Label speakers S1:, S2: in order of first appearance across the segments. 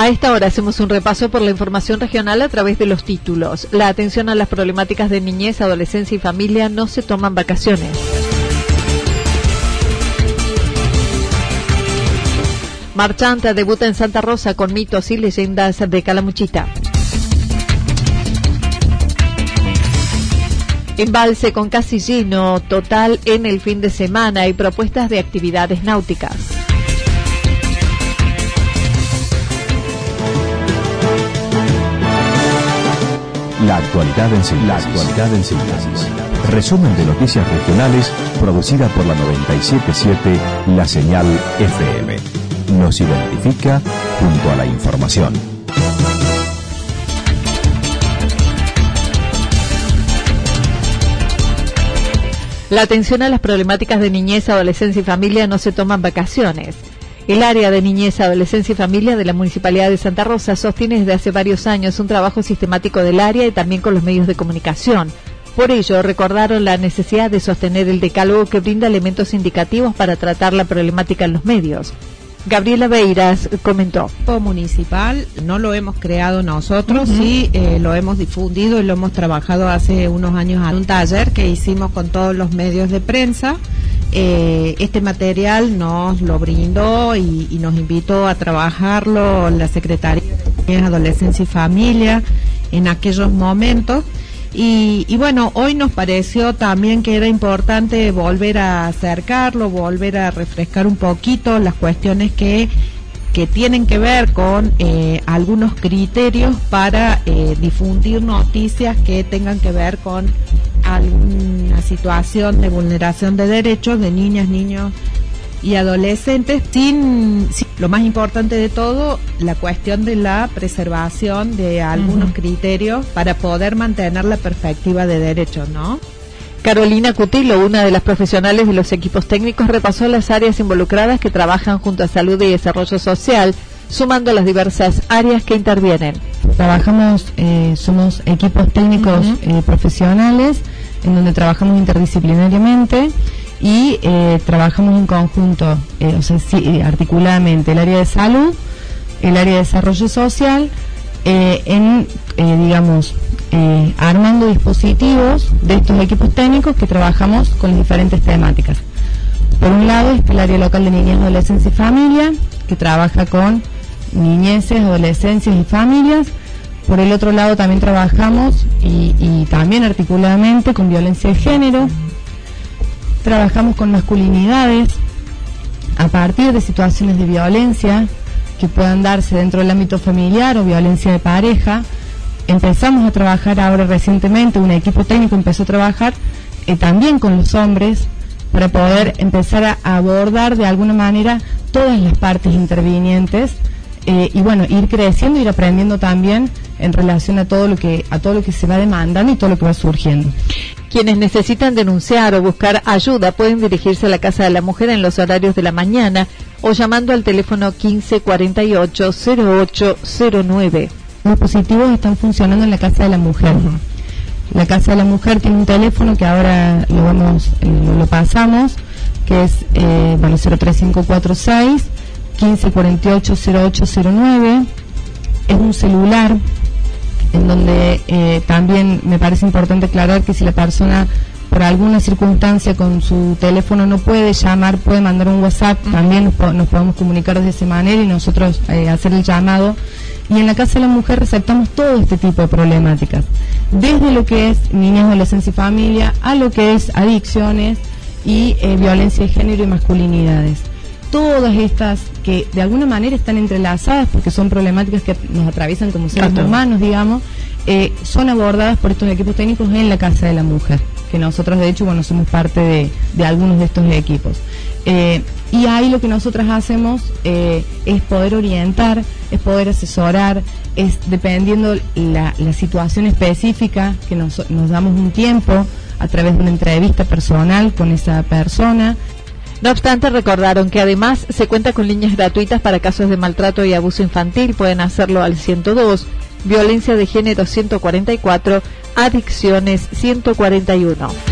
S1: A esta hora hacemos un repaso por la información regional a través de los títulos. La atención a las problemáticas de niñez, adolescencia y familia no se toman vacaciones. Marchanta debuta en Santa Rosa con mitos y leyendas de Calamuchita. Embalse con casi lleno total en el fin de semana y propuestas de actividades náuticas.
S2: La actualidad en síntesis. La actualidad en síntesis. Resumen de noticias regionales producida por la 977 La Señal FM. Nos identifica junto a la información.
S1: La atención a las problemáticas de niñez, adolescencia y familia no se toman vacaciones. El área de niñez, adolescencia y familia de la Municipalidad de Santa Rosa sostiene desde hace varios años un trabajo sistemático del área y también con los medios de comunicación. Por ello, recordaron la necesidad de sostener el decálogo que brinda elementos indicativos para tratar la problemática en los medios. Gabriela Beiras comentó.
S3: Municipal no lo hemos creado nosotros, sí eh, lo hemos difundido y lo hemos trabajado hace unos años en un taller que hicimos con todos los medios de prensa eh, este material nos lo brindó y, nos invitó a trabajarlo la Secretaría de Adolescencia y Familia en aquellos momentos. Y, y, bueno, hoy nos pareció también que era importante volver a acercarlo, volver a refrescar un poquito las cuestiones que que tienen que ver con eh, algunos criterios para eh, difundir noticias que tengan que ver con alguna situación de vulneración de derechos de niñas, niños y adolescentes, sin, lo más importante de todo, la cuestión de la preservación de algunos criterios para poder mantener la perspectiva de derechos, ¿no?
S1: Carolina Cutilo, una de las profesionales de los equipos técnicos, repasó las áreas involucradas que trabajan junto a Salud y Desarrollo Social, sumando las diversas áreas que intervienen.
S4: Trabajamos, eh, somos equipos técnicos eh, profesionales, en donde trabajamos interdisciplinariamente y eh, trabajamos en conjunto, o sea, articuladamente el área de salud, el área de desarrollo social, en, digamos, eh, armando dispositivos de estos equipos técnicos que trabajamos con diferentes temáticas. Por un lado está el área local de niñez, adolescencia y familia, que trabaja con niñeces, adolescencias y familias. Por el otro lado también trabajamos y, también articuladamente con violencia de género. Trabajamos con masculinidades a partir de situaciones de violencia que puedan darse dentro del ámbito familiar o violencia de pareja empezamos a trabajar ahora recientemente, un equipo técnico empezó a trabajar eh, también con los hombres para poder empezar a abordar de alguna manera todas las partes intervinientes eh, y bueno, ir creciendo, ir aprendiendo también en relación a todo lo que a todo lo que se va demandando y todo lo que va surgiendo.
S1: Quienes necesitan denunciar o buscar ayuda pueden dirigirse a la Casa de la Mujer en los horarios de la mañana o llamando al teléfono 1548 0809
S4: los positivos están funcionando en la Casa de la Mujer. La Casa de la Mujer tiene un teléfono que ahora lo vamos, eh, lo pasamos, que es eh, bueno 03546 1548 0809. Es un celular en donde eh, también me parece importante aclarar que si la persona por alguna circunstancia con su teléfono no puede llamar, puede mandar un WhatsApp, también nos, podemos comunicar de esa manera y nosotros eh, hacer el llamado. Y en la Casa de la Mujer receptamos todo este tipo de problemáticas, desde lo que es niñas, adolescencia y familia, a lo que es adicciones y eh, violencia de género y masculinidades. Todas estas que de alguna manera están entrelazadas porque son problemáticas que nos atraviesan como seres humanos, digamos, eh, son abordadas por estos equipos técnicos en la Casa de la Mujer que nosotros de hecho bueno somos parte de, algunos de estos equipos. Eh, y ahí lo que nosotras hacemos eh, es poder orientar, es poder asesorar, es dependiendo la, la situación específica, que nos, nos damos un tiempo a través de una entrevista personal con esa persona,
S1: no obstante, recordaron que además se cuenta con líneas gratuitas para casos de maltrato y abuso infantil. Pueden hacerlo al 102, violencia de género 144 Adicciones 141.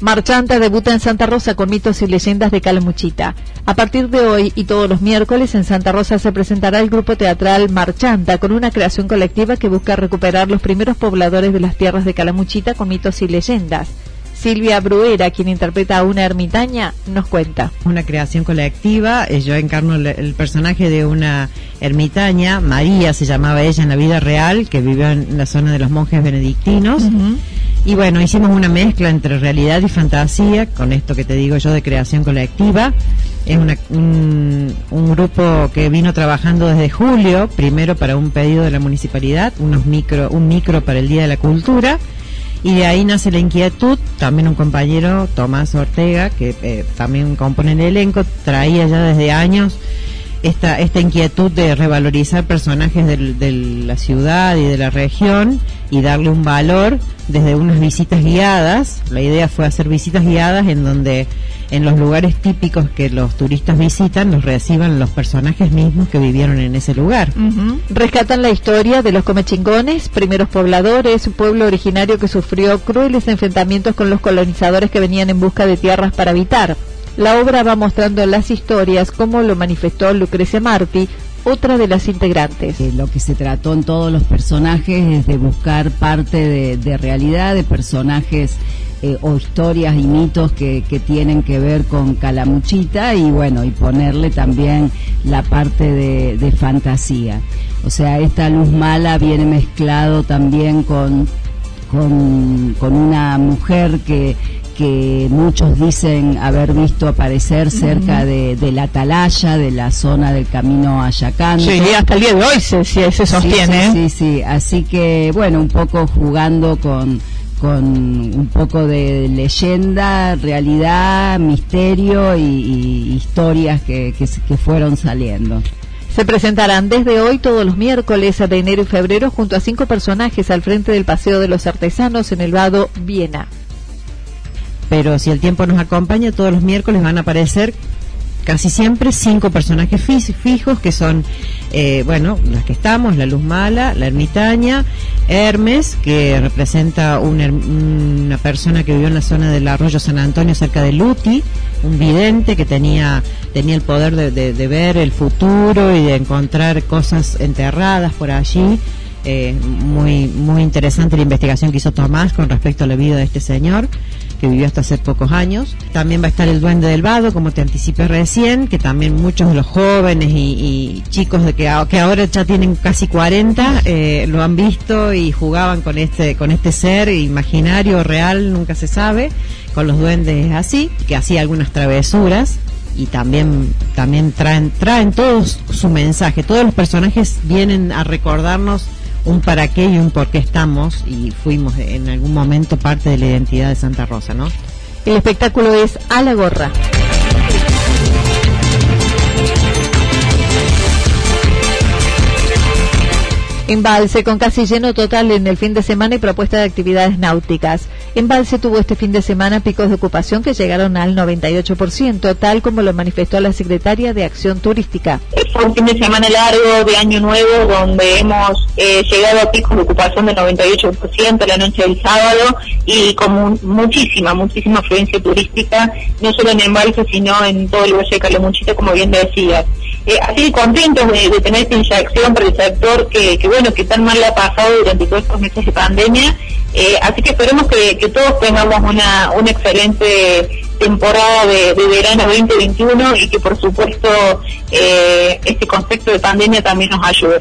S1: Marchanta debuta en Santa Rosa con mitos y leyendas de Calamuchita. A partir de hoy y todos los miércoles en Santa Rosa se presentará el grupo teatral Marchanta con una creación colectiva que busca recuperar los primeros pobladores de las tierras de Calamuchita con mitos y leyendas. Silvia Bruera, quien interpreta a una ermitaña, nos cuenta.
S5: Una creación colectiva, eh, yo encarno el, personaje de una ermitaña, María se llamaba ella en la vida real, que vivió en la zona de los monjes benedictinos. Y bueno, hicimos una mezcla entre realidad y fantasía, con esto que te digo yo de creación colectiva. Es un, un, grupo que vino trabajando desde julio, primero para un pedido de la municipalidad, unos micro, un micro para el Día de la Cultura, y de ahí nace la inquietud, también un compañero, Tomás Ortega, que eh, también compone el elenco, traía ya desde años esta, esta inquietud de revalorizar personajes de la ciudad y de la región y darle un valor desde unas visitas guiadas. La idea fue hacer visitas guiadas en donde en los lugares típicos que los turistas visitan los reciban los personajes mismos que vivieron en ese lugar.
S1: Rescatan la historia de los comechingones, primeros pobladores, un pueblo originario que sufrió crueles enfrentamientos con los colonizadores que venían en busca de tierras para habitar. La obra va mostrando las historias como lo manifestó Lucrecia Marti, otra de las integrantes.
S6: Eh, lo que se trató en todos los personajes es de buscar parte de, realidad, de personajes eh, o historias y mitos que, tienen que ver con Calamuchita y bueno, y ponerle también la parte de, fantasía. O sea, esta luz mala viene mezclado también con, con una mujer que que muchos dicen haber visto aparecer cerca de, la atalaya, de la zona del camino a Ayacanto.
S1: Sí, hasta el día de hoy se, se sostiene.
S6: Sí, sí, sí, así que bueno, un poco jugando con, con un poco de leyenda, realidad, misterio y, historias que, que, que fueron saliendo.
S1: Se presentarán desde hoy todos los miércoles de enero y febrero junto a cinco personajes al frente del Paseo de los Artesanos en el Vado Viena
S5: pero si el tiempo nos acompaña, todos los miércoles van a aparecer casi siempre cinco personajes fijos que son, eh, bueno, las que estamos, la Luz Mala, la Ermitaña, Hermes, que representa una, persona que vivió en la zona del arroyo San Antonio cerca de Luti, un vidente que tenía, tenía el poder de, ver el futuro y de encontrar cosas enterradas por allí. Eh, muy, muy interesante la investigación que hizo Tomás con respecto a la vida de este señor que vivió hasta hace pocos años. También va a estar el Duende del Vado, como te anticipé recién, que también muchos de los jóvenes y, chicos de que, que, ahora ya tienen casi 40 eh, lo han visto y jugaban con este, con este ser imaginario, real, nunca se sabe, con los duendes así, que hacía algunas travesuras y también también traen traen todos su mensaje todos los personajes vienen a recordarnos un para qué y un por qué estamos y fuimos en algún momento parte de la identidad de Santa Rosa, ¿no?
S1: El espectáculo es a la gorra. Embalse con casi lleno total en el fin de semana y propuesta de actividades náuticas. Embalse tuvo este fin de semana picos de ocupación que llegaron al 98%, tal como lo manifestó la secretaria de Acción Turística.
S7: Un fin de semana largo de Año Nuevo donde hemos eh, llegado a picos de ocupación del 98% la noche del sábado y con muchísima, muchísima afluencia turística, no solo en Embalse sino en todo el Valle de Calamuchita, como bien decías. Eh, así contentos de, tener esta inyección para el sector que, bueno, que tan mal ha pasado durante todos estos meses de pandemia. Eh, así que esperemos que, todos tengamos una, una excelente temporada de, verano 2021 y que por supuesto eh, este concepto de pandemia también nos ayude.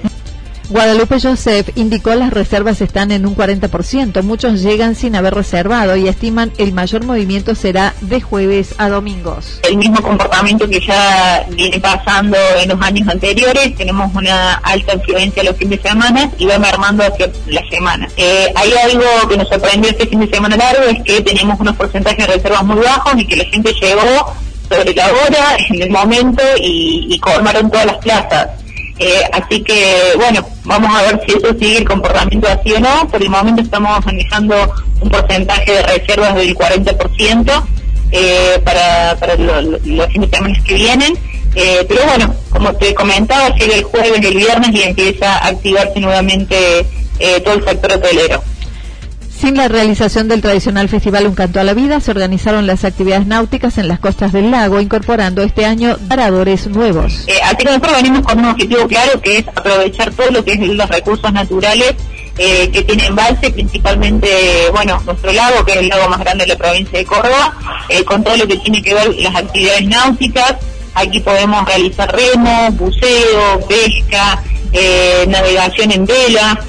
S1: Guadalupe Joseph indicó las reservas están en un 40%. Muchos llegan sin haber reservado y estiman el mayor movimiento será de jueves a domingos.
S7: El mismo comportamiento que ya viene pasando en los años anteriores. Tenemos una alta influencia los fines de semana y va mermando hacia la semana. Eh, hay algo que nos sorprendió este fin de semana largo, es que tenemos unos porcentajes de reservas muy bajos y que la gente llegó sobre la hora, en el momento y, y colmaron todas las plazas. Eh, así que, bueno, vamos a ver si eso sigue el comportamiento así o no. Por el momento estamos manejando un porcentaje de reservas del 40% eh, para, los fines que vienen. Eh, pero bueno, como te comentaba, llega el jueves y el viernes y empieza a activarse nuevamente eh, todo el sector hotelero.
S1: Sin la realización del tradicional festival Un Canto a la Vida, se organizaron las actividades náuticas en las costas del lago, incorporando este año paradores nuevos.
S7: Eh, así que nosotros venimos con un objetivo claro, que es aprovechar todo lo que es los recursos naturales eh, que tiene embalse, principalmente, bueno, nuestro lago, que es el lago más grande de la provincia de Córdoba, eh, con todo lo que tiene que ver las actividades náuticas. Aquí podemos realizar remo, buceo, pesca, eh, navegación en vela,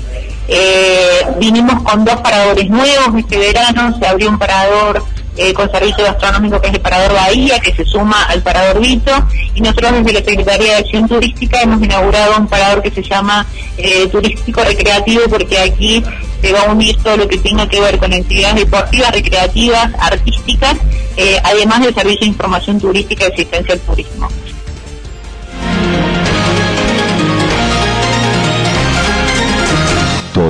S7: eh, vinimos con dos paradores nuevos este verano, se abrió un parador eh, con servicio gastronómico que es el Parador Bahía, que se suma al Parador Vito, y nosotros desde la Secretaría de Acción Turística hemos inaugurado un parador que se llama eh, Turístico Recreativo, porque aquí se va a unir todo lo que tenga que ver con actividades deportivas, recreativas, artísticas, además del servicio de información turística y asistencia al turismo.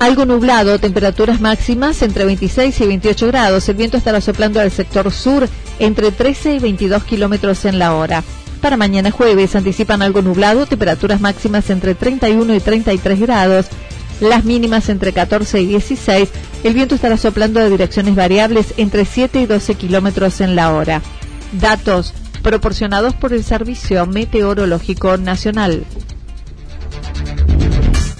S1: algo nublado, temperaturas máximas entre 26 y 28 grados. El viento estará soplando al sector sur entre 13 y 22 kilómetros en la hora. Para mañana jueves anticipan algo nublado, temperaturas máximas entre 31 y 33 grados, las mínimas entre 14 y 16. El viento estará soplando de direcciones variables entre 7 y 12 kilómetros en la hora. Datos proporcionados por el Servicio Meteorológico Nacional.